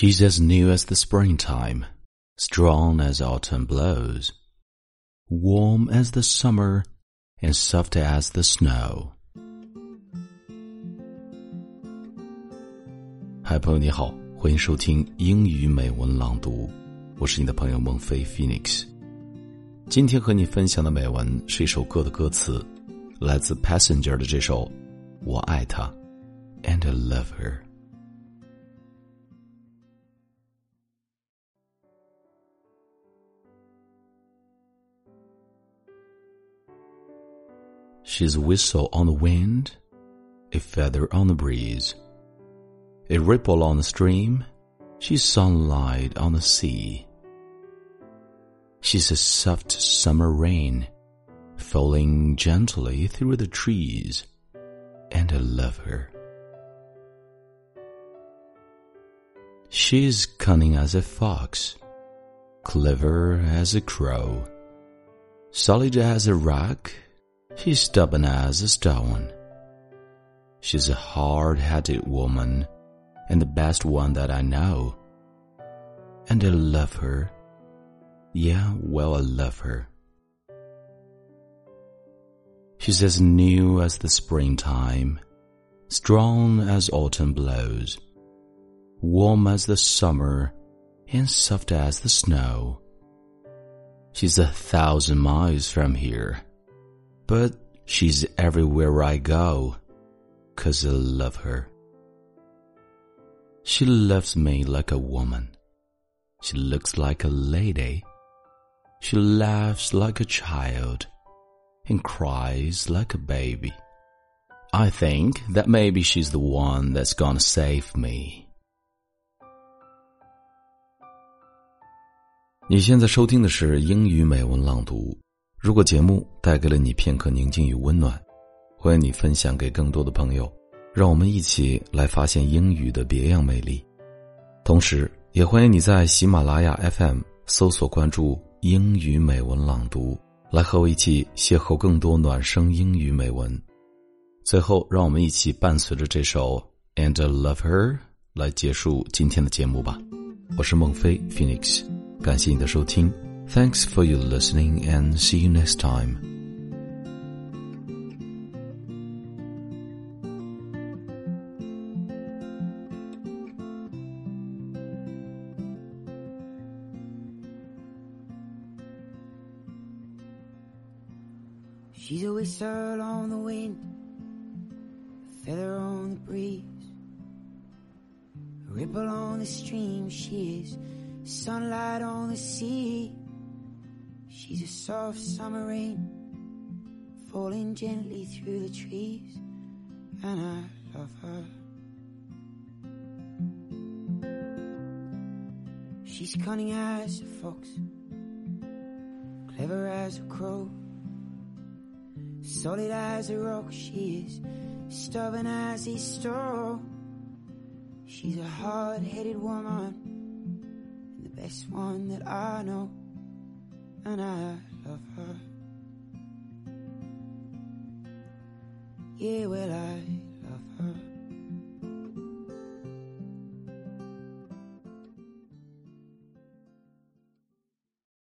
She's as new as the springtime, strong as autumn blows, warm as the summer, and soft as the snow. 嗨，朋友你好，欢迎收听英语美文朗读，我是你的朋友孟非 Phoenix。今天和你分享的美文是一首歌的歌词，来自 Passenger 的这首《我爱她》，And I love her。She's a whistle on the wind, a feather on the breeze, a ripple on the stream, she's sunlight on the sea. She's a soft summer rain, falling gently through the trees, and I love her. She's cunning as a fox, clever as a crow, solid as a rock, She's stubborn as a stone. She's a hard-headed woman and the best one that I know. And I love her. Yeah, well, I love her. She's as new as the springtime, strong as autumn blows, warm as the summer, and soft as the snow. She's a thousand miles from here but she's everywhere I go, 'cause I love her. She loves me like a woman. She looks like a lady. She laughs like a child and cries like a baby. I think that maybe she's the one that's gonna save me. 你现在收听的是英语美文朗读。 如果节目带给了你片刻宁静与温暖，欢迎你分享给更多的朋友，让我们一起来发现英语的别样美丽。同时，也欢迎你在喜马拉雅 FM 搜索关注“英语美文朗读”，来和我一起邂逅更多暖声英语美文。最后，让我们一起伴随着这首《And Love Her》来结束今天的节目吧。我是孟非 Phoenix，感谢你的收听。Thanks for your listening and see you next time. She's a whistle on the wind, a feather on the breeze, a ripple on the stream. She is sunlight on the sea. She's a soft summer rain falling gently through the trees, and I love her. She's cunning as a fox, clever as a crow, solid as a rock. She is stubborn as a stone. She's a hard-headed woman, and the best one that I know and I love her. Yeah, well, I